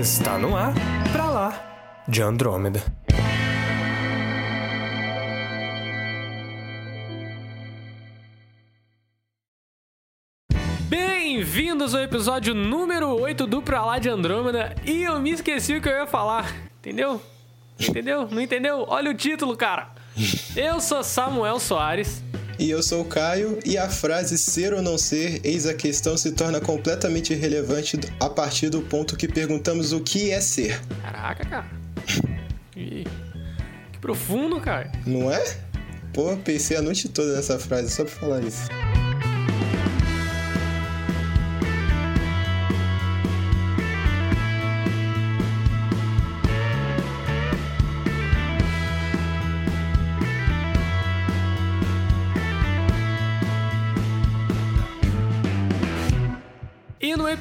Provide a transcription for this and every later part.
Está no ar, pra lá, de Andrômeda. Bem-vindos ao episódio número 8 do Pra Lá de Andrômeda e eu me esqueci o que eu ia falar, entendeu? Entendeu? Não entendeu? Olha o título, cara! Eu sou Samuel Soares. E eu sou o Caio, e a frase ser ou não ser, eis a questão se torna completamente irrelevante a partir do ponto que perguntamos o que é ser. Caraca, cara. Que, que profundo, cara. Não é? Pô, pensei a noite toda nessa frase só pra falar isso.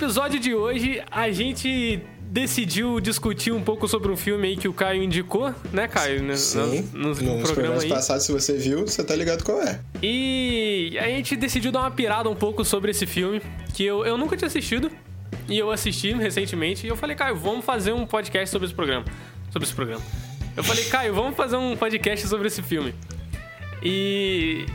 Episódio de hoje a gente decidiu discutir um pouco sobre um filme aí que o Caio indicou, né, Caio? No, Sim, no, no, nos programa programas aí. passados, se você viu, você tá ligado qual é. E a gente decidiu dar uma pirada um pouco sobre esse filme, que eu, eu nunca tinha assistido, e eu assisti recentemente, e eu falei, Caio, vamos fazer um podcast sobre esse programa. Sobre esse programa. Eu falei, Caio, vamos fazer um podcast sobre esse filme. E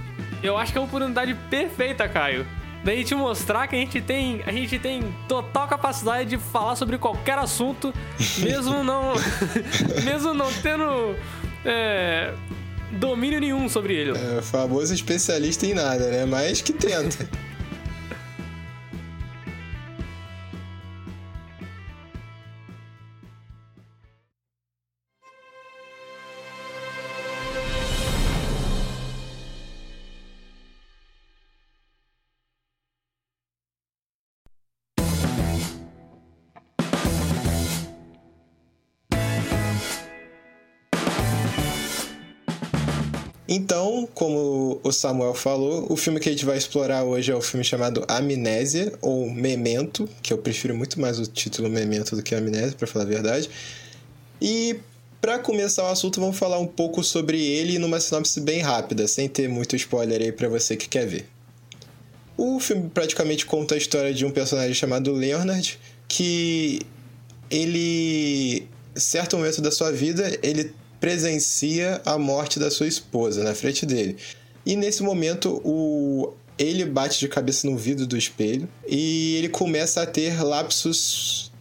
eu acho que é a oportunidade perfeita, Caio. Da gente mostrar que a gente tem, a gente tem total capacidade de falar sobre qualquer assunto, mesmo não, mesmo não tendo é, domínio nenhum sobre ele. É famoso especialista em nada, né? Mas que tenta. Então, como o Samuel falou, o filme que a gente vai explorar hoje é o filme chamado Amnésia, ou Memento, que eu prefiro muito mais o título Memento do que Amnésia, para falar a verdade. E para começar o assunto, vamos falar um pouco sobre ele numa sinopse bem rápida, sem ter muito spoiler aí para você que quer ver. O filme praticamente conta a história de um personagem chamado Leonard, que ele, certo momento da sua vida, ele presencia a morte da sua esposa na frente dele. E nesse momento, o ele bate de cabeça no vidro do espelho e ele começa a ter lapsos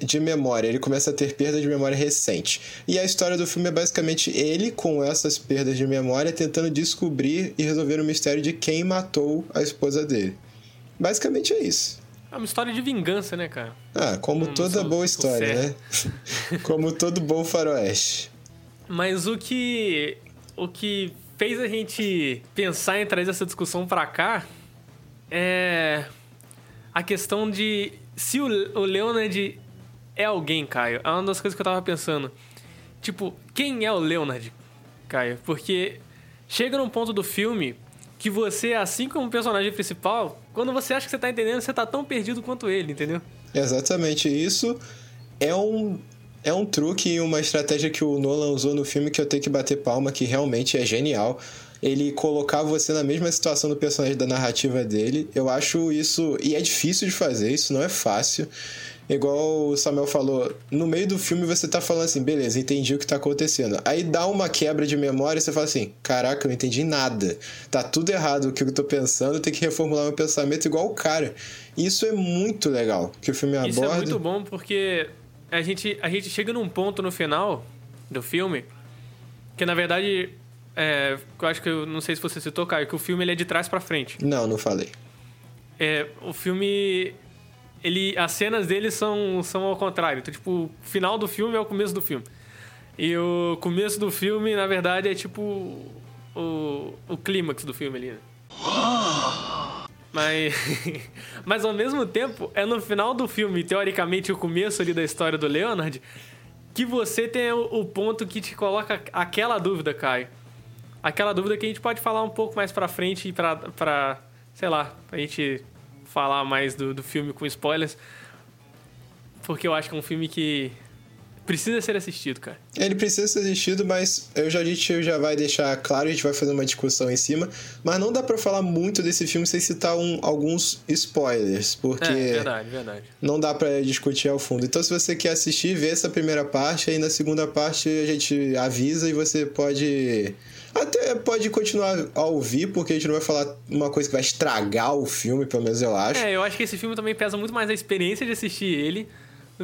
de memória, ele começa a ter perda de memória recente. E a história do filme é basicamente ele com essas perdas de memória tentando descobrir e resolver o mistério de quem matou a esposa dele. Basicamente é isso. É uma história de vingança, né, cara? Ah, como Hum, toda boa história, né? como todo bom faroeste. Mas o que o que fez a gente pensar em trazer essa discussão pra cá é a questão de se o, o Leonard é alguém, Caio. É uma das coisas que eu tava pensando. Tipo, quem é o Leonard, Caio? Porque chega num ponto do filme que você, assim como o personagem principal, quando você acha que você tá entendendo, você tá tão perdido quanto ele, entendeu? Exatamente isso. É um, é um truque e uma estratégia que o Nolan usou no filme que eu tenho que bater palma, que realmente é genial. Ele colocar você na mesma situação do personagem da narrativa dele. Eu acho isso. E é difícil de fazer, isso não é fácil. Igual o Samuel falou, no meio do filme você tá falando assim, beleza, entendi o que tá acontecendo. Aí dá uma quebra de memória e você fala assim, caraca, eu não entendi nada. Tá tudo errado o que eu tô pensando, eu tenho que reformular meu pensamento igual o cara. Isso é muito legal que o filme Isso aborda. é muito bom porque a gente, a gente chega num ponto no final do filme que, na verdade, é, eu acho que eu não sei se você citou, Caio, que o filme ele é de trás pra frente. Não, não falei. É, o filme. Ele, as cenas dele são, são ao contrário. Então, tipo, o final do filme é o começo do filme. E o começo do filme, na verdade, é tipo o, o clímax do filme ali, né? Mas, mas ao mesmo tempo, é no final do filme, teoricamente o começo ali da história do Leonard, que você tem o, o ponto que te coloca aquela dúvida, Caio. Aquela dúvida que a gente pode falar um pouco mais pra frente e pra, pra sei lá, pra gente falar mais do, do filme com spoilers. Porque eu acho que é um filme que precisa ser assistido, cara. Ele precisa ser assistido, mas eu já disse, já vai deixar claro, a gente vai fazer uma discussão em cima, mas não dá para falar muito desse filme sem citar um, alguns spoilers, porque É, verdade, verdade. não dá para discutir ao fundo. Então, se você quer assistir, vê essa primeira parte, aí na segunda parte a gente avisa e você pode até pode continuar a ouvir, porque a gente não vai falar uma coisa que vai estragar o filme, pelo menos eu acho. É, eu acho que esse filme também pesa muito mais a experiência de assistir ele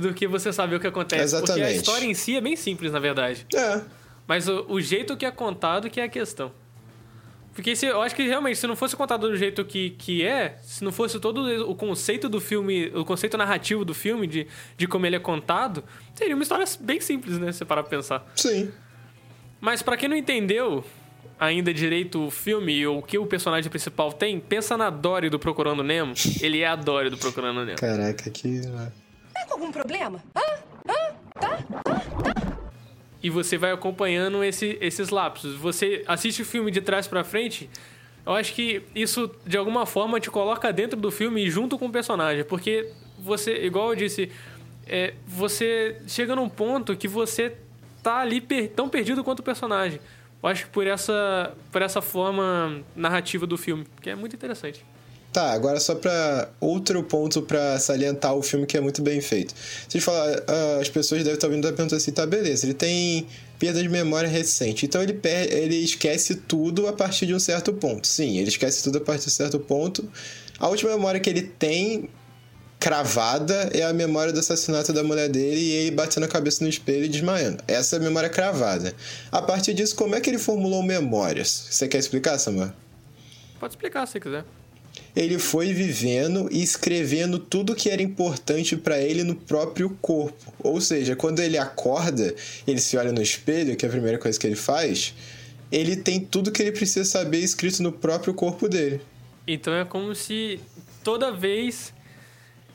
do que você saber o que acontece. Porque a Exatamente. história em si é bem simples, na verdade. É. Mas o, o jeito que é contado que é a questão. Porque se, eu acho que realmente, se não fosse contado do jeito que, que é, se não fosse todo o conceito do filme, o conceito narrativo do filme, de, de como ele é contado, seria uma história bem simples, né? Se você parar pra pensar. Sim. Mas pra quem não entendeu ainda direito o filme ou o que o personagem principal tem, pensa na Dory do Procurando Nemo. Ele é a Dory do Procurando Nemo. Caraca, que. Tá com algum problema? E você vai acompanhando esse, esses lapsos. Você assiste o filme de trás pra frente, eu acho que isso de alguma forma te coloca dentro do filme junto com o personagem, porque você, igual eu disse, é, você chega num ponto que você tá ali per- tão perdido quanto o personagem. Eu acho que por essa, por essa forma narrativa do filme, que é muito interessante. Tá, agora só pra outro ponto pra salientar o filme que é muito bem feito. Gente falar, ah, as pessoas devem estar ouvindo e perguntando assim, tá, beleza, ele tem perda de memória recente, então ele, per ele esquece tudo a partir de um certo ponto. Sim, ele esquece tudo a partir de um certo ponto. A última memória que ele tem cravada é a memória do assassinato da mulher dele e ele batendo a cabeça no espelho e desmaiando. Essa é a memória cravada. A partir disso, como é que ele formulou memórias? Você quer explicar, Samuel? Pode explicar se quiser. Ele foi vivendo e escrevendo tudo que era importante pra ele no próprio corpo. Ou seja, quando ele acorda, ele se olha no espelho, que é a primeira coisa que ele faz, ele tem tudo que ele precisa saber escrito no próprio corpo dele. Então é como se toda vez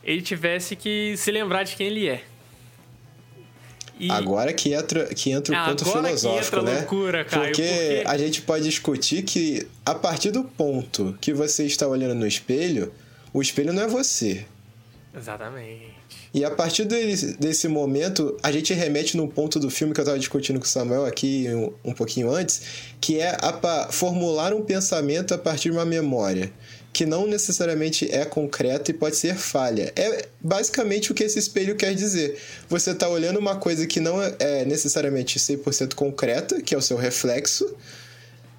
ele tivesse que se lembrar de quem ele é. E Agora que entra, que entra o ponto agora que filosófico, entra a né? loucura, Caio, porque, porque- a gente pode discutir que a partir do ponto que você está olhando no espelho, o espelho não é você. Exatamente. E a partir dele- desse momento, a gente remete num ponto do filme que eu estava discutindo com o Samuel aqui um, um pouquinho antes, que é a formular um pensamento a partir de uma memória, que não necessariamente é concreta e pode ser falha. É basicamente o que esse espelho quer dizer. Você está olhando uma coisa que não é- é necessariamente 100% concreta, que é o seu reflexo,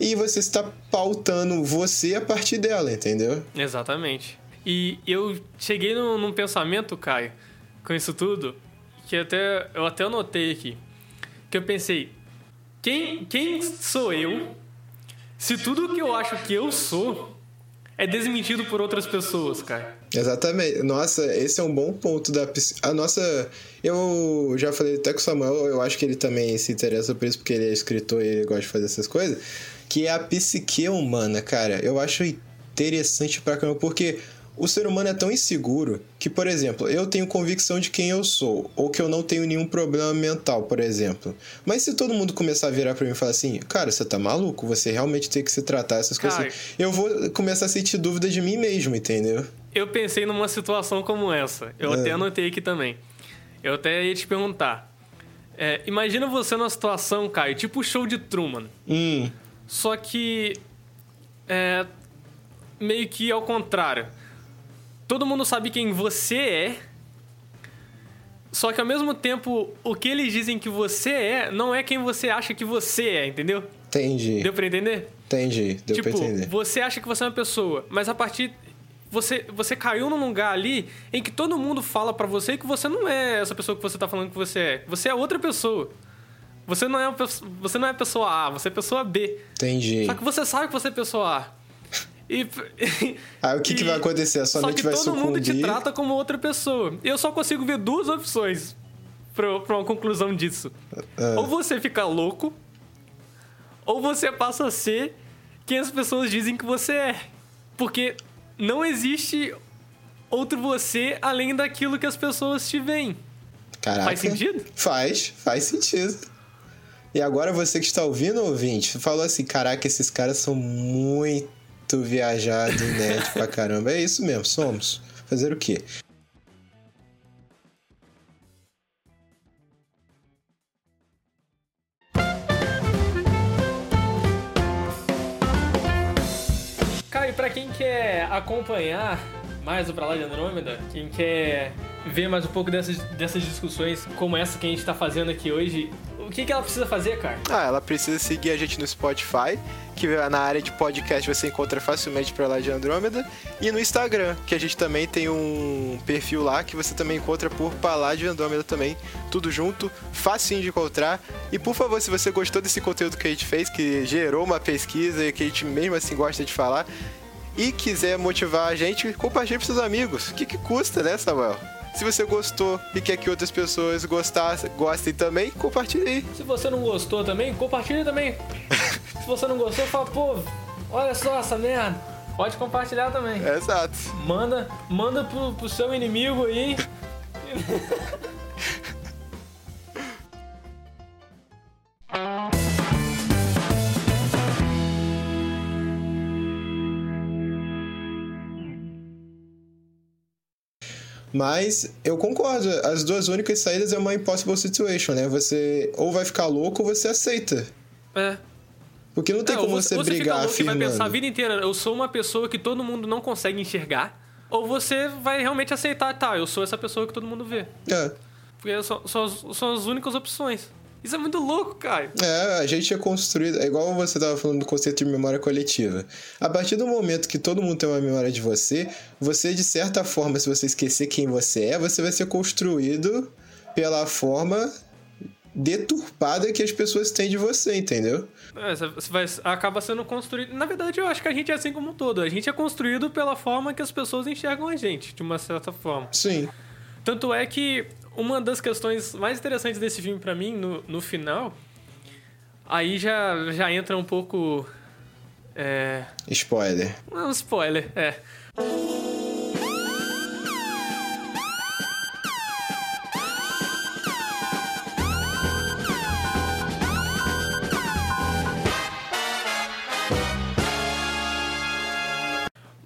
e você está pautando você a partir dela, entendeu? Exatamente. E eu cheguei num, num pensamento, Caio, com isso tudo, que até eu até anotei aqui. Que eu pensei, quem, quem sou eu se tudo que eu acho que eu sou é desmentido por outras pessoas, Caio? Exatamente. Nossa, esse é um bom ponto da a nossa eu já falei até com o Samuel, eu acho que ele também se interessa por isso porque ele é escritor e ele gosta de fazer essas coisas, que é a psique humana, cara. Eu acho interessante pra caramba porque o ser humano é tão inseguro que, por exemplo, eu tenho convicção de quem eu sou, ou que eu não tenho nenhum problema mental, por exemplo. Mas se todo mundo começar a virar pra mim e falar assim, cara, você tá maluco? Você realmente tem que se tratar essas coisas. Cara. assim", Eu vou começar a sentir dúvida de mim mesmo, entendeu? Eu pensei numa situação como essa. Eu É. até anotei aqui também. Eu até ia te perguntar. É, imagina você numa situação, Caio, tipo o show de Truman. Hum, Só que. É. Meio que ao contrário. Todo mundo sabe quem você é. Só que ao mesmo tempo, o que eles dizem que você é não é quem você acha que você é, entendeu? entendi. Deu pra entender? Entendi, deu tipo, pra entender. você acha que você é uma pessoa, mas a partir. Você, você caiu num lugar ali em que todo mundo fala pra você que você não é essa pessoa que você tá falando que você é. Você é outra pessoa. Você não é, uma, você não é pessoa A, você é pessoa B. Entendi. Só que você sabe que você é pessoa A. E, Aí o que que vai acontecer? A sua só que vai todo mundo te sucumbir? trata como outra pessoa. Eu só consigo ver duas opções pra, pra uma conclusão disso. Ah. Ou você fica louco, ou você passa a ser quem as pessoas dizem que você é. Porque não existe outro você além daquilo que as pessoas te veem. Caraca. Faz sentido? Faz, faz sentido. E agora você que está ouvindo, ouvinte, falou assim: caraca, esses caras são muito muito viajado, nerd pra caramba. É isso mesmo, somos. Fazer o quê? Cara, e pra quem quer acompanhar mais o Pra Lá de Andrômeda, quem quer ver mais um pouco dessas, dessas discussões como essa que a gente tá fazendo aqui hoje o que, que ela precisa fazer, cara? Ah, ela precisa seguir a gente no Spotify, que na área de podcast você encontra facilmente Pra Lá de Andrômeda, e no Instagram, que a gente também tem um perfil lá que você também encontra por Pra Lá de Andrômeda também, tudo junto, facinho de encontrar. E por favor, se você gostou desse conteúdo que a gente fez, que gerou uma pesquisa e que a gente mesmo assim gosta de falar, e quiser motivar a gente, compartilhe para seus amigos. O que, que custa, né, Samuel? Se você gostou e quer que outras pessoas gostassem, gostem também, compartilhe aí. Se você não gostou também, compartilhe também. Se você não gostou, fala, pô, olha só essa merda. Pode compartilhar também. Exato. Manda, manda pro, pro seu inimigo aí. Mas eu concordo, as duas únicas saídas é uma impossible situation, né? Você ou vai ficar louco ou você aceita. É. Porque não tem É, como você, ou brigar fica louco afirmando. vai pensar a vida inteira, eu sou uma pessoa que todo mundo não consegue enxergar. Ou você vai realmente aceitar, tá, eu sou essa pessoa que todo mundo vê. É. Porque são, são, são as únicas opções. Isso é muito louco, cara. É, a gente é construído. É igual você tava falando do conceito de memória coletiva. A partir do momento que todo mundo tem uma memória de você, você, de certa forma, se você esquecer quem você é, você vai ser construído pela forma deturpada que as pessoas têm de você, entendeu? É, você você vai, acaba sendo construído. Na verdade, eu acho que a gente é assim como um todo. A gente é construído pela forma que as pessoas enxergam a gente, de uma certa forma. Sim. Tanto é que uma das questões mais interessantes desse filme pra mim, no, no final, aí já, já entra um pouco. É. Spoiler. Um spoiler, é.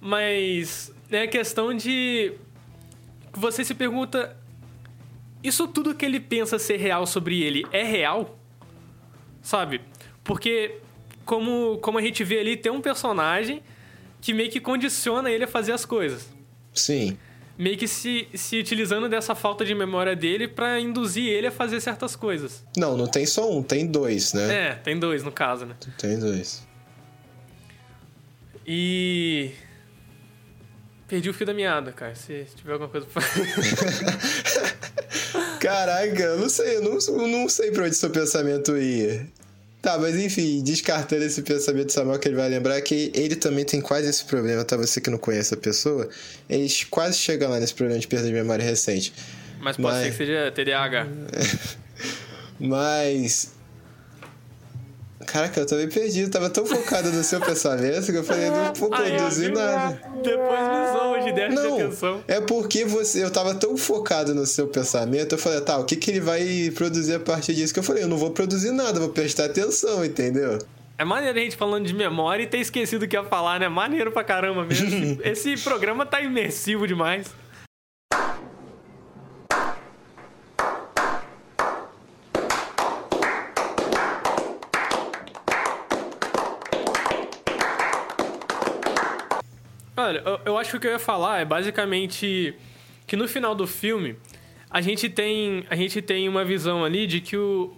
Mas é questão de. Você se pergunta. Isso tudo que ele pensa ser real sobre ele é real? Sabe? Porque, como, como a gente vê ali, tem um personagem que meio que condiciona ele a fazer as coisas. Sim. Meio que se, se utilizando dessa falta de memória dele pra induzir ele a fazer certas coisas. Não, não tem só um, tem dois, né? É, tem dois no caso, né? Tem dois. E. Perdi o fio da meada, cara. Se tiver alguma coisa pra. Caraca, eu não sei, eu não, eu não sei pra onde seu pensamento ia. Tá, mas enfim, descartando esse pensamento do Samuel que ele vai lembrar que ele também tem quase esse problema, tá? Você que não conhece a pessoa, ele quase chega lá nesse problema de perda de memória recente. Mas pode Mas- ser que seja TDAH. Mas. Caraca, eu também perdi, eu tava tão focado no seu pensamento que eu falei, não vou produzir nada. Depois me zoa de déficit de Não, atenção. é porque você, eu tava tão focado no seu pensamento, eu falei, tá, o que, que ele vai produzir a partir disso? Que eu falei, eu não vou produzir nada, vou prestar atenção, entendeu? É maneiro a gente falando de memória e ter esquecido o que ia falar, né? Maneiro pra caramba mesmo. Esse programa tá imersivo demais. Olha, eu, eu acho que o que eu ia falar é basicamente que no final do filme a gente tem a gente tem uma visão ali de que o,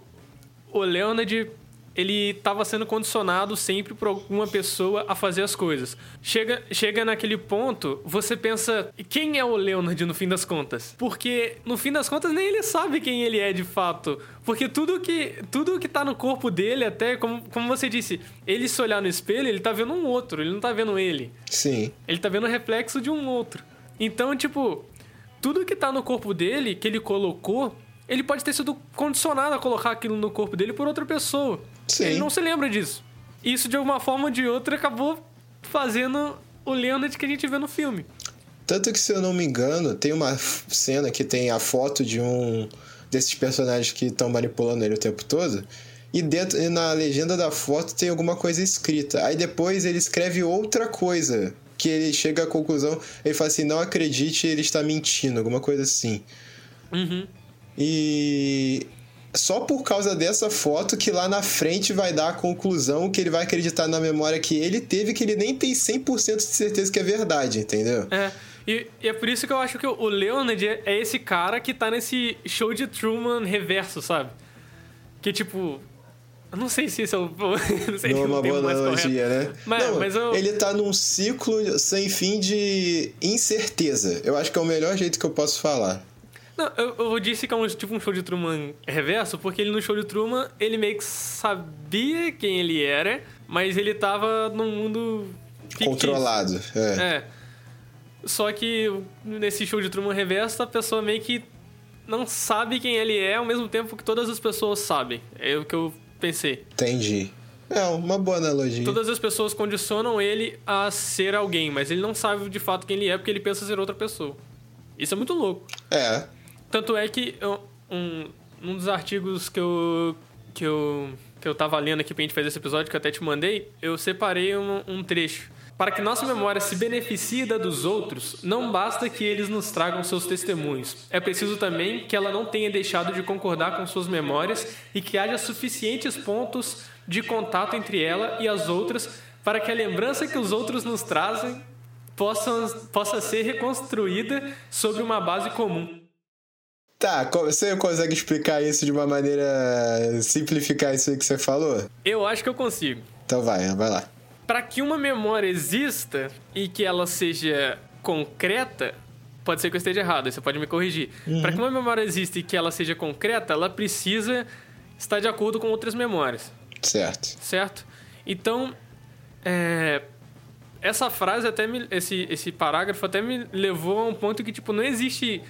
o Leonard ele estava sendo condicionado sempre por alguma pessoa a fazer as coisas. Chega, chega naquele ponto, você pensa, quem é o Leonard no fim das contas? Porque no fim das contas nem ele sabe quem ele é de fato. Porque tudo que tudo que tá no corpo dele, até como, como você disse, ele se olhar no espelho, ele tá vendo um outro, ele não tá vendo ele. Sim. Ele tá vendo o reflexo de um outro. Então, tipo, tudo que tá no corpo dele, que ele colocou, ele pode ter sido condicionado a colocar aquilo no corpo dele por outra pessoa. Sim. Ele não se lembra disso. Isso, de alguma forma ou de outra, acabou fazendo o Leonard que a gente vê no filme. Tanto que, se eu não me engano, tem uma cena que tem a foto de um desses personagens que estão manipulando ele o tempo todo. E, dentro, e na legenda da foto tem alguma coisa escrita. Aí depois ele escreve outra coisa. Que ele chega à conclusão, ele fala assim: não acredite, ele está mentindo, alguma coisa assim. Uhum. E só por causa dessa foto que lá na frente vai dar a conclusão que ele vai acreditar na memória que ele teve, que ele nem tem 100% de certeza que é verdade, entendeu? É. E, e é por isso que eu acho que o Leonard é esse cara que tá nesse show de Truman reverso, sabe? Que tipo. Eu não sei se esse é o. não sei Não é uma boa analogia, correto. né? Mas, Não, mas eu. Ele tá num ciclo sem fim de incerteza. Eu acho que é o melhor jeito que eu posso falar. Não, eu, eu disse que é um, tipo um show de Truman reverso, porque ele no show de Truman, ele meio que sabia quem ele era, mas ele tava num mundo fictício. Controlado. É. É. Só que nesse show de Truman reverso, a pessoa meio que não sabe quem ele é, ao mesmo tempo que todas as pessoas sabem. É o que eu pensei. Entendi. É uma boa analogia. Todas as pessoas condicionam ele a ser alguém, mas ele não sabe de fato quem ele é porque ele pensa ser outra pessoa. Isso é muito louco. É. Tanto é que eu- um, um dos artigos que eu, que, eu, que eu tava lendo aqui pra gente fazer esse episódio, que eu até te mandei, eu separei um, um trecho. Para que nossa memória se beneficie da dos outros, não basta que eles nos tragam seus testemunhos. É preciso também que ela não tenha deixado de concordar com suas memórias e que haja suficientes pontos de contato entre ela e as outras para que a lembrança que os outros nos trazem possa, possa ser reconstruída sobre uma base comum. Tá, você consegue explicar isso de uma maneira. simplificar isso aí que você falou? Eu acho que eu consigo. Então vai, vai lá. Para que uma memória exista e que ela seja concreta, pode ser que eu esteja errado, você pode me corrigir. Para que uma memória exista e que ela seja concreta, ela precisa estar de acordo com outras memórias, Certo. certo? Então, é, essa frase até me, esse esse parágrafo até me levou a um ponto que tipo não existe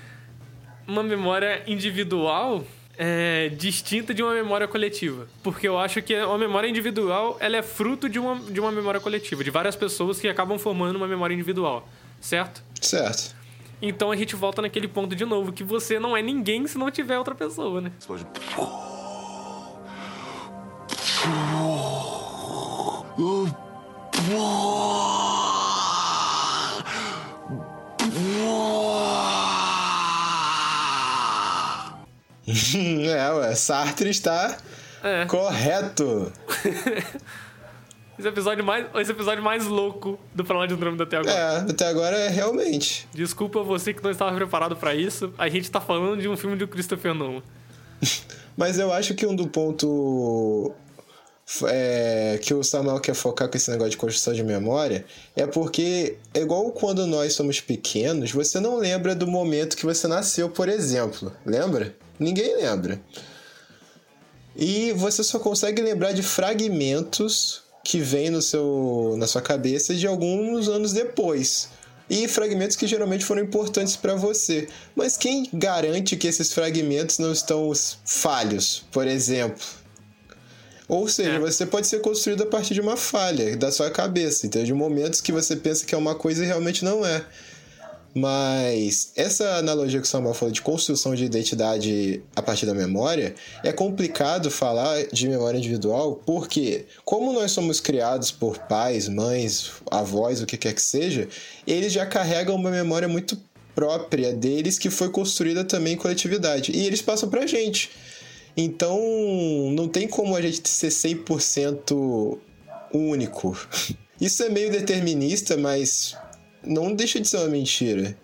uma memória individual é, distinta de uma memória coletiva. Porque eu acho que uma memória individual ela é fruto de uma, de uma memória coletiva, de várias pessoas que acabam formando uma memória individual, certo? Certo. Então a gente volta naquele ponto de novo, que você não é ninguém se não tiver outra pessoa, né? Sartre está É. correto. Esse episódio mais, esse episódio mais louco do Pra Lá de Andrômeda até agora. É, até agora é realmente. Desculpa você que não estava preparado pra isso. A gente tá falando de um filme do Christopher Nolan. Mas eu acho que um do ponto é, que o Samuel quer focar com esse negócio de construção de memória é porque, é igual quando nós somos pequenos, você não lembra do momento que você nasceu, por exemplo. Lembra? Ninguém lembra. E você só consegue lembrar de fragmentos que vêm no seu, na sua cabeça de alguns anos depois. E fragmentos que geralmente foram importantes para você. Mas quem garante que esses fragmentos não estão falhos, por exemplo? Ou seja, É. você pode ser construído a partir de uma falha da sua cabeça, então de momentos que você pensa que é uma coisa e realmente não é. Mas essa analogia que o Samuel falou de construção de identidade a partir da memória, é complicado falar de memória individual, porque como nós somos criados por pais, mães, avós, o que quer que seja, eles já carregam uma memória muito própria deles que foi construída também em coletividade. E eles passam pra gente. Então, não tem como a gente ser 100% único. Isso é meio determinista, mas não deixa de ser uma mentira.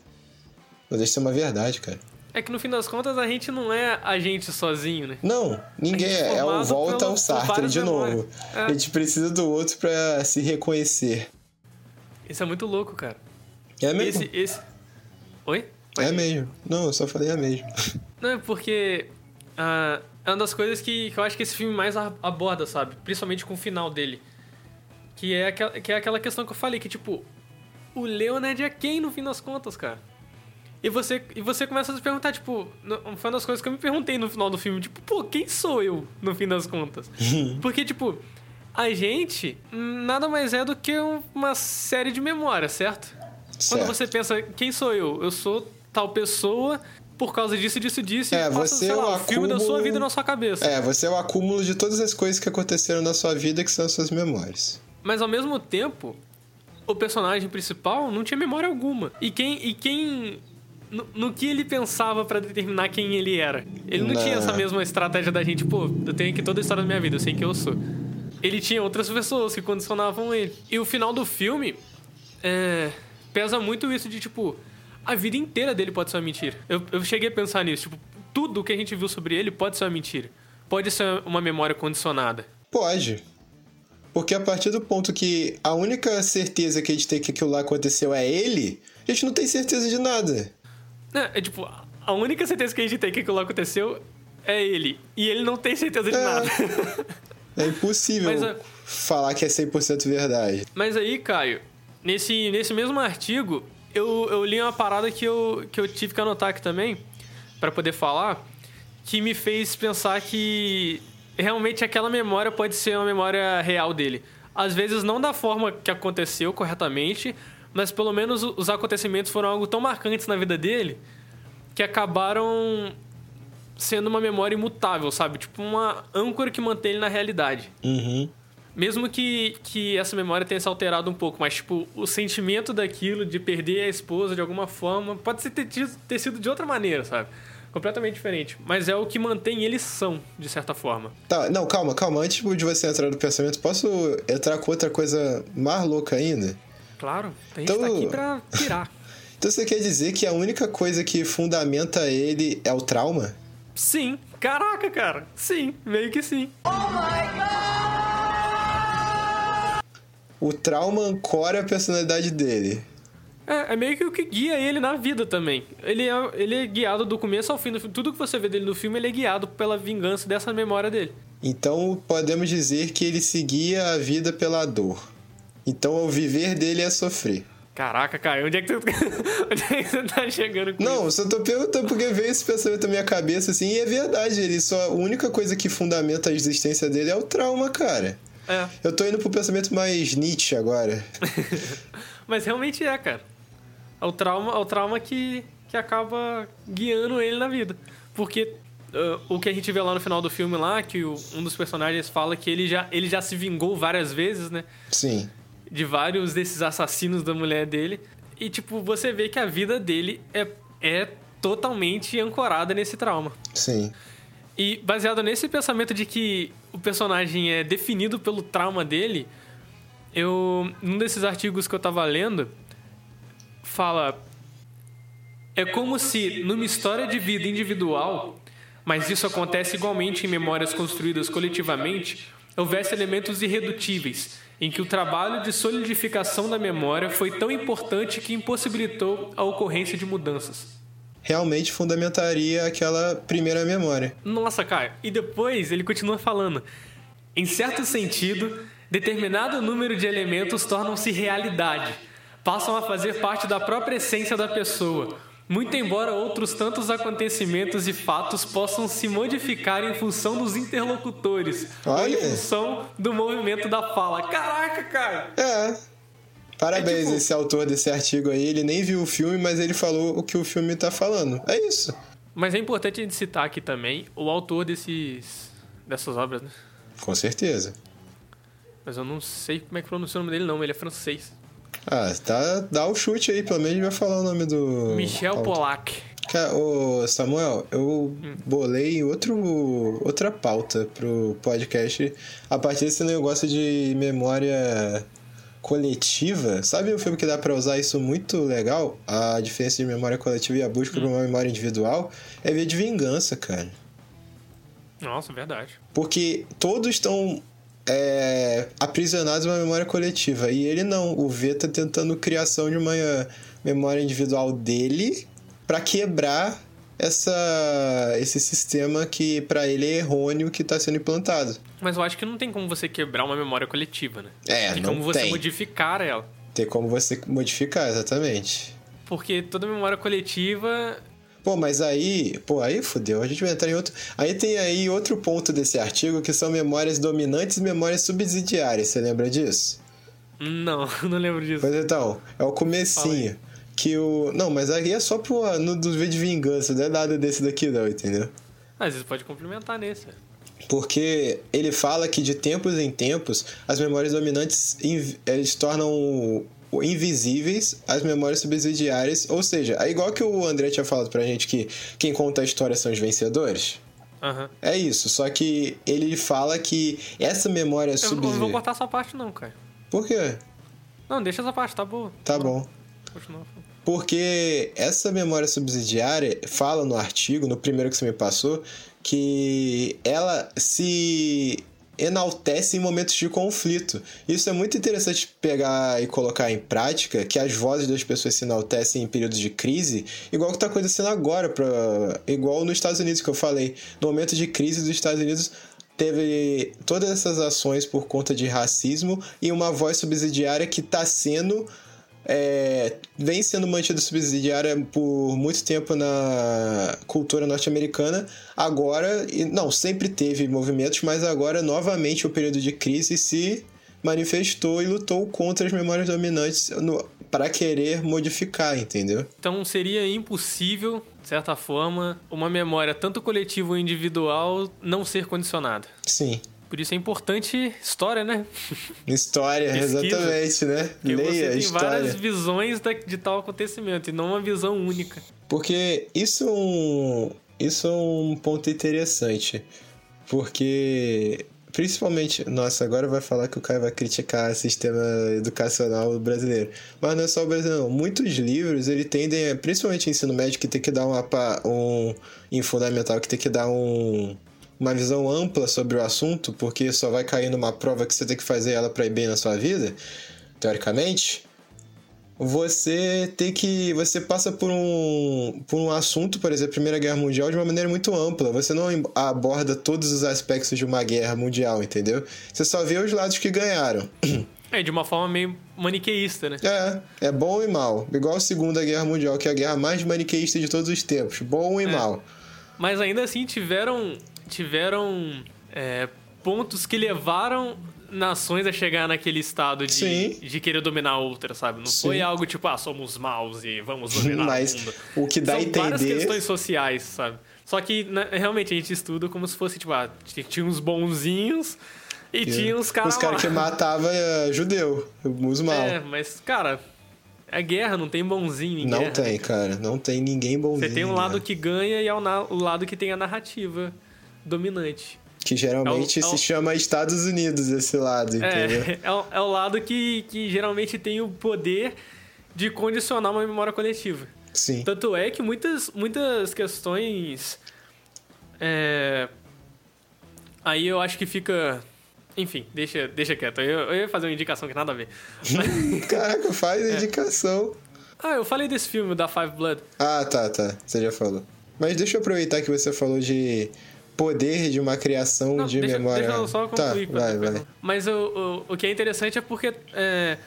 Não deixa de ser uma verdade, cara. É que no fim das contas a gente não é a gente sozinho, né? Não, ninguém gente é. É o volta pelo- ao Sartre de memórias. novo. É. A gente precisa do outro pra se reconhecer. Isso é muito louco, cara. É mesmo? Esse, esse... Oi? É mesmo. Não, eu só falei é mesmo. Não, é porque ah, é uma das coisas que, que eu acho que esse filme mais aborda, sabe? Principalmente com o final dele. Que é, aquela, que é aquela questão que eu falei, que tipo, o Leonard é quem no fim das contas, cara? E você, e você começa a se perguntar, tipo, foi uma das coisas que eu me perguntei no final do filme, tipo, pô, quem sou eu no fim das contas? Porque, tipo, a gente nada mais é do que um- uma série de memórias, certo? Quando Certo. você pensa, quem sou eu? Eu sou tal pessoa por causa disso, disso, disso. É, e passa, você é lá, o o filme da sua acúmulo- vida na sua cabeça. É, você é o acúmulo de todas as coisas que aconteceram na sua vida que são as suas memórias. Mas ao mesmo tempo, o personagem principal não tinha memória alguma. E quem, e quem no, no que ele pensava pra determinar quem ele era. Ele não, Não. tinha essa mesma estratégia da gente, pô, eu tenho aqui toda a história da minha vida, eu sei quem eu sou. Ele tinha outras pessoas que condicionavam ele. E o final do filme é, pesa muito isso de, tipo, a vida inteira dele pode ser uma mentira. Eu, eu cheguei a pensar nisso, tipo, tudo que a gente viu sobre ele pode ser uma mentira. Pode ser uma memória condicionada. Pode. Porque a partir do ponto que a única certeza que a gente tem que aquilo lá aconteceu é ele, a gente não tem certeza de nada. É, é tipo, a única certeza que a gente tem que aquilo lá aconteceu é ele. E ele não tem certeza de É. nada. É impossível Mas, falar que é 100% verdade. Mas aí, Caio, nesse, nesse mesmo artigo, eu, eu li uma parada que eu, que eu tive que anotar aqui também, pra poder falar, que me fez pensar que realmente aquela memória pode ser uma memória real dele. Às vezes não da forma que aconteceu corretamente, mas pelo menos os acontecimentos foram algo tão marcantes na vida dele que acabaram sendo uma memória imutável, sabe? Tipo uma âncora que mantém ele na realidade. Uhum. Mesmo que, que essa memória tenha se alterado um pouco, mas, tipo, o sentimento daquilo, de perder a esposa de alguma forma, pode ter, ter sido de outra maneira, sabe? Completamente diferente. Mas é o que mantém eles são, de certa forma. Tá, não, calma, calma. Antes de você entrar no pensamento, posso entrar com outra coisa mais louca ainda? Claro, a gente Então- tá aqui pra tirar. Então você quer dizer que a única coisa que fundamenta ele é o trauma? Sim, caraca, cara. Sim, meio que sim. O trauma ancora a personalidade dele. É, é meio que o que guia ele na vida também. Ele é, ele é guiado do começo ao fim do filme. Tudo que você vê dele no filme, ele é guiado pela vingança dessa memória dele. Então podemos dizer que ele seguia a vida pela dor. Então o viver dele é sofrer. Caraca, Caio, onde é que você, onde é que você tá chegando com Não, isso? só tô perguntando porque veio esse pensamento na minha cabeça assim, e é verdade, ele só a única coisa que fundamenta a existência dele é o trauma, cara. É, Eu tô indo pro pensamento mais Nietzsche agora. mas realmente é, cara. É o trauma, é o trauma que, que acaba guiando ele na vida. Porque ah, o que a gente vê lá no final do filme lá, que o- um dos personagens fala que ele já, ele já se vingou várias vezes, né? Sim. de vários desses assassinos da mulher dele. E, tipo, você vê que a vida dele é, é totalmente ancorada nesse trauma. Sim. E baseado nesse pensamento de que o personagem é definido pelo trauma dele, eu. Num desses artigos que eu tava lendo, fala. É como se, numa história de vida individual, mas isso acontece igualmente em memórias construídas coletivamente, houvesse elementos irredutíveis, em que o trabalho de solidificação da memória foi tão importante que impossibilitou a ocorrência de mudanças. Realmente fundamentaria aquela primeira memória. Nossa, cara. E depois ele continua falando. Em certo sentido, determinado número de elementos tornam-se realidade, passam a fazer parte da própria essência da pessoa. Muito embora outros tantos acontecimentos e fatos possam se modificar em função dos interlocutores, ou em função do movimento da fala. Caraca, cara! É. Parabéns É tipo- esse autor desse artigo aí, ele nem viu o filme, mas ele falou o que o filme tá falando. É isso. Mas é importante a gente citar aqui também o autor desses dessas obras, né? Com certeza. Mas eu não sei como é que pronuncia o nome dele, não. Ele é francês. Ah, tá, dá o chute aí, pelo menos vai falar o nome do. Michel. Pollack. Cara, ô Samuel, eu bolei outro, outra pauta pro podcast a partir desse negócio de memória coletiva. Sabe um filme que dá pra usar isso muito legal? A diferença de memória coletiva e a busca por uma memória individual é ver de vingança, cara. Nossa, verdade. Porque todos estão é, aprisionados em uma memória coletiva. E ele não. O V tá tentando criação de uma memória individual dele para quebrar essa, esse sistema que para ele é errôneo que tá sendo implantado. Mas eu acho que não tem como você quebrar uma memória coletiva, né? É, tem não como você tem. modificar ela. Tem como você modificar, exatamente. Porque toda memória coletiva. Pô, mas aí, pô, aí fodeu, a gente vai entrar em outro. Aí tem aí outro ponto desse artigo que são memórias dominantes e memórias subsidiárias, você lembra disso? Não, não lembro disso. Pois então, é o comecinho. Que o. Não, mas aí é só pro, no do V de vingança, não é nada desse daqui não, entendeu? Às vezes pode complementar nesse. Porque ele fala que de tempos em tempos as memórias dominantes eles tornam invisíveis às memórias subsidiárias. Ou seja, é igual que o André tinha falado pra gente que quem conta a história são os vencedores. Aham. É isso, só que ele fala que essa memória Eu não vou subsidiária. cortar essa parte, não, cara. Por quê? Não, deixa essa parte, tá boa. Tá bom. Continua. Porque essa memória subsidiária fala no artigo, no primeiro que você me passou, que ela se enaltece em momentos de conflito. Isso é muito interessante pegar e colocar em prática, que as vozes das pessoas se enaltecem em períodos de crise, igual que está acontecendo agora, pra, igual nos Estados Unidos que eu falei. No momento de crise dos Estados Unidos, teve todas essas ações por conta de racismo e uma voz subsidiária que está sendo é, vem sendo mantida subsidiária por muito tempo na cultura norte-americana. Agora, não, sempre teve movimentos, mas agora novamente o período de crise se manifestou e lutou contra as memórias dominantes para querer modificar, entendeu? Então seria impossível, de certa forma, uma memória tanto coletiva ou individual não ser condicionada. Sim. Por isso é importante história, né? História, Pesquisa. exatamente, né? Porque Leia você tem história. várias visões de tal acontecimento e não uma visão única. Porque isso é um, isso é um ponto interessante. Porque, principalmente, nossa, agora vai falar que o Caio vai criticar o sistema educacional brasileiro. Mas não é só o brasileiro, não. Muitos livros, ele tendem, principalmente ensino médio, que tem que dar uma, pa- um, em fundamental, que tem que dar um, uma visão ampla sobre o assunto, porque só vai cair numa prova que você tem que fazer ela para ir bem na sua vida, teoricamente você tem que você passa por um por um assunto, por exemplo, Primeira Guerra Mundial de uma maneira muito ampla. Você não aborda todos os aspectos de uma guerra mundial, entendeu? Você só vê os lados que ganharam. É, de uma forma meio maniqueísta, né? É, é bom e mal. Igual a Segunda Guerra Mundial, que é a guerra mais maniqueísta de todos os tempos. Bom e mal. Mas ainda assim tiveram tiveram é, pontos que levaram nações a chegar naquele estado de, Sim. de querer dominar outra, sabe? Não Sim. foi algo tipo, ah, somos maus e vamos dominar Mas o mundo. o que dá São a várias entender- questões sociais, sabe? Só que né, realmente a gente estuda como se fosse, tipo, ah, tinha uns bonzinhos e tinha uns caras Os caras que matavam é, judeu, os mal. É, mas, cara, é guerra, não tem bonzinho em não guerra. tem, cara. Não tem ninguém bonzinho. Você tem um lado né? que ganha e é o, na- o lado que tem a narrativa dominante. Que geralmente é o- é o- se chama Estados Unidos, esse lado, entendeu? É, é, o- é o lado que, que geralmente tem o poder de condicionar uma memória coletiva. Sim. Tanto é que muitas, muitas questões. é, aí eu acho que fica. Enfim, deixa, deixa quieto. Eu, eu ia fazer uma indicação que nada a ver. Mas- Caraca, faz É. indicação. ah, eu falei desse filme, da Five Blood. Ah, tá, tá. Você já falou. Mas deixa eu aproveitar que você falou de poder de uma criação Não, de deixa, memória. deixa eu só tá, concluir. pra vai, vai. Mas o, o, o que é interessante é porque é,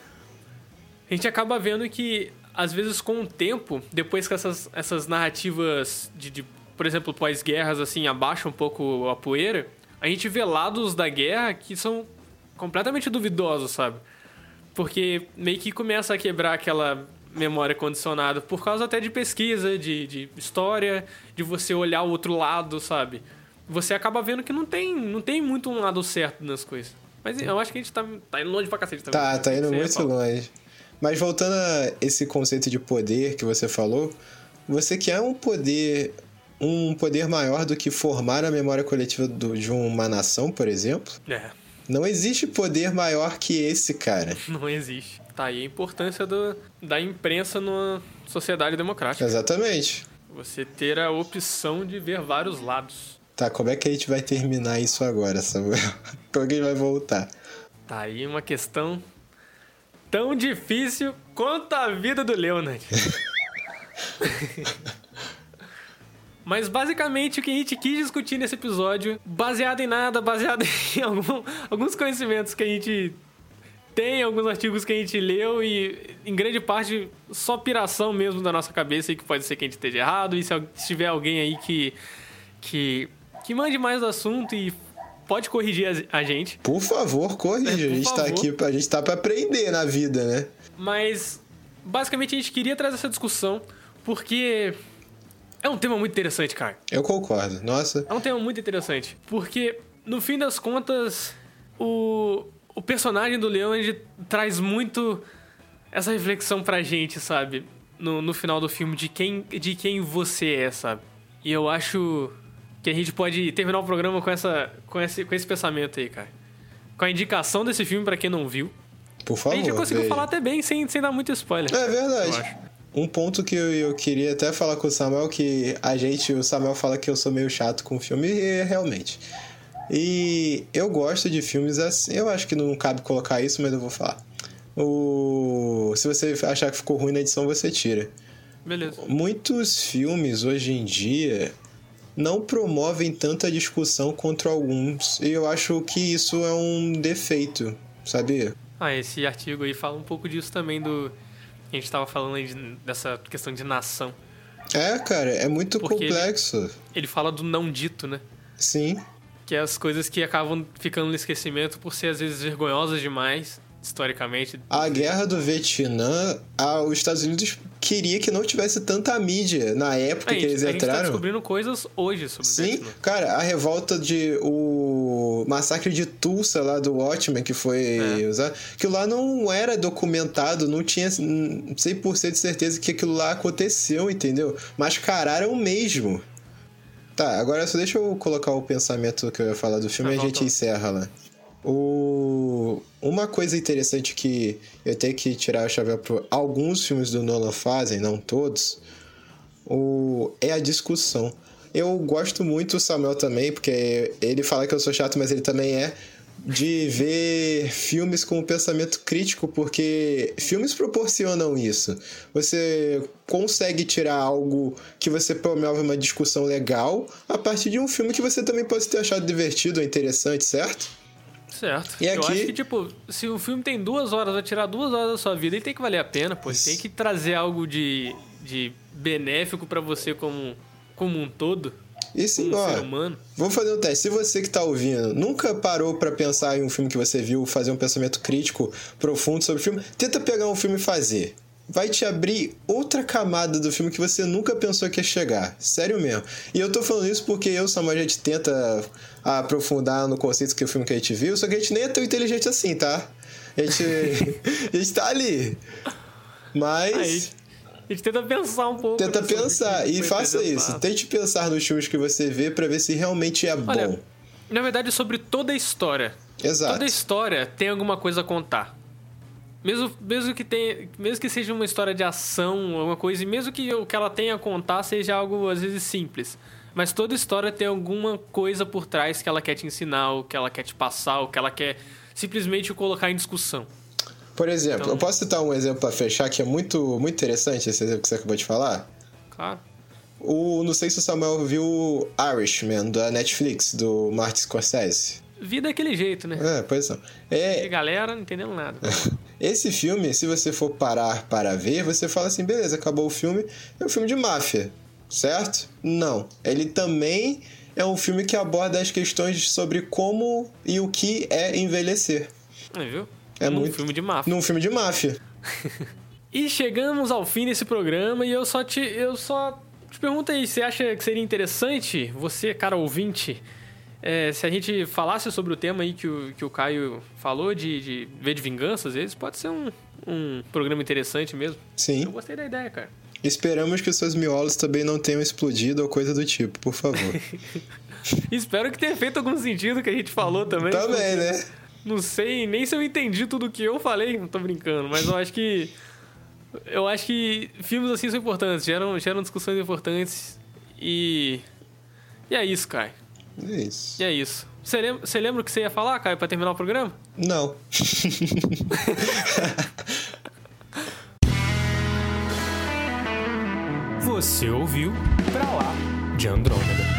a gente acaba vendo que, às vezes, com o tempo, depois que essas, essas narrativas de, de, por exemplo, pós-guerras, assim, abaixam um pouco a poeira, a gente vê lados da guerra que são completamente duvidosos, sabe? Porque meio que começa a quebrar aquela memória condicionada por causa até de pesquisa, de, de história, de você olhar o outro lado, sabe? Você acaba vendo que não tem, não tem muito um lado certo nas coisas. Mas eu acho que a gente tá, tá indo longe pra cacete também. Tá, tá indo ia muito longe. Mas voltando a esse conceito de poder que você falou, você quer um poder um poder maior do que formar a memória coletiva do- de uma nação, por exemplo? É, Não existe poder maior que esse, cara. não existe. Tá aí a importância do, da imprensa numa sociedade democrática. Exatamente. Você ter a opção de ver vários lados. Tá, como é que a gente vai terminar isso agora, Samuel? Como que a gente vai voltar? Tá aí uma questão tão difícil quanto a vida do Leonard. Mas basicamente o que a gente quis discutir nesse episódio, baseado em nada, baseado em algum- alguns conhecimentos que a gente tem, alguns artigos que a gente leu e em grande parte só piração mesmo da nossa cabeça e que pode ser que a gente esteja errado. E se, se tiver alguém aí que, que, que mande mais do assunto e pode corrigir a, gente. Por favor, corrija. É, por a gente tá favor. aqui, a gente tá pra aprender na vida, né? Mas basicamente a gente queria trazer essa discussão porque é um tema muito interessante, cara. Eu concordo. Nossa, É um tema muito interessante. Porque, no fim das contas, o, o personagem do Leon ele traz muito essa reflexão pra gente, sabe? No, no final do filme, de quem, de quem você é, sabe? E eu acho que a gente pode terminar o programa com, essa, com, esse, com esse pensamento aí, cara. Com a indicação desse filme pra quem não viu. Por favor. a gente conseguiu veja. falar até bem, sem, sem dar muito spoiler. É verdade. Um ponto que eu, eu queria até falar com o Samuel, que a gente, o Samuel fala que eu sou meio chato com filme, e é realmente. E eu gosto de filmes assim, eu acho que não cabe colocar isso, mas eu vou falar. O... Se você achar que ficou ruim na edição, você tira. Beleza. Muitos filmes hoje em dia não promovem tanta discussão contra alguns, e eu acho que isso é um defeito, sabia? Ah, esse artigo aí fala um pouco disso também do. A gente tava falando aí de- dessa questão de nação. É, cara, é muito Porque ele- complexo. Ele fala do não dito, né? Sim. Que é as coisas que acabam ficando no esquecimento por ser às vezes vergonhosas demais, historicamente. A guerra do Vietnã, a- os Estados Unidos queria que não tivesse tanta mídia na época a que gente, eles a gente tá entraram. descobrindo coisas hoje sobre o Sim, Vietnã. cara, a revolta de. O massacre de Tulsa lá do Watchmen, que foi É. usado. Aquilo lá não era documentado, não tinha hum, 100% de certeza que aquilo lá aconteceu, entendeu? Mascararam mesmo. Tá, agora só deixa eu colocar o pensamento que eu ia falar do filme e a gente voltou. encerra lá. O... Uma coisa interessante que eu tenho que tirar o chapéu para alguns filmes do Nolan fazem, não todos, o... é a discussão. Eu gosto muito do Samuel também, porque ele fala que eu sou chato, mas ele também é, de ver filmes com pensamento crítico, porque filmes proporcionam isso. Você consegue tirar algo que você promove uma discussão legal a partir de um filme que você também pode ter achado divertido ou interessante, certo? Certo. E Eu aqui- acho que, tipo, se o filme tem duas horas, vai tirar duas horas da sua vida, ele tem que valer a pena, pô. Ele tem que trazer algo de, de benéfico pra você como, como um todo, E sim, ó, humano. Vamos fazer um teste. Se você que tá ouvindo nunca parou pra pensar em um filme que você viu, fazer um pensamento crítico profundo sobre o filme, tenta pegar um filme e fazer. Vai te abrir outra camada do filme que você nunca pensou que ia chegar. Sério mesmo. E eu tô falando isso porque eu Samuel, a gente tenta aprofundar no conceito que o filme que a gente viu, só que a gente nem é tão inteligente assim, tá? A gente, a gente tá ali. Mas. Aí, a gente tenta pensar um pouco. Tenta pensar e faça isso. Tente pensar nos filmes que você vê pra ver se realmente é bom. Olha, na verdade, sobre toda a história. Exato. Toda história tem alguma coisa a contar. Mesmo, mesmo, que tenha, mesmo que seja uma história de ação, alguma coisa, e mesmo que o que ela tenha a contar seja algo às vezes simples. Mas toda história tem alguma coisa por trás que ela quer te ensinar, o que ela quer te passar, o que ela quer simplesmente colocar em discussão. Por exemplo, Então- eu posso citar um exemplo pra fechar que é muito, muito interessante esse exemplo que você acabou de falar? Claro. O, não sei se o Samuel viu Irishman da Netflix, do Martin Scorsese. Vida é aquele jeito, né? É, pois. E É, galera, não entendendo nada. esse filme, se você for parar para ver, você fala assim, beleza, acabou o filme, é um filme de máfia, certo? Não. Ele também é um filme que aborda as questões sobre como e o que é envelhecer. É, viu? É Num muito- filme de máfia. Num filme de máfia. E chegamos ao fim desse programa e eu só te, eu só te pergunto aí, você acha que seria interessante, você, cara ouvinte, é, se a gente falasse sobre o tema aí que o, que o Caio falou, de, de ver de vingança, às vezes, pode ser um, um programa interessante mesmo. Sim. Eu gostei da ideia, cara. Esperamos que os seus miolos também não tenham explodido ou coisa do tipo, por favor. Espero que tenha feito algum sentido que a gente falou também. também, né? Não sei nem se eu entendi tudo que eu falei, não tô brincando, mas eu acho que. Eu acho que filmes assim são importantes, geram, geram discussões importantes e. E é isso, Caio. É isso. E é isso. Você lembra, você lembra o que você ia falar, Caio, pra terminar o programa? Não. Você ouviu Pra Lá de Andrômeda.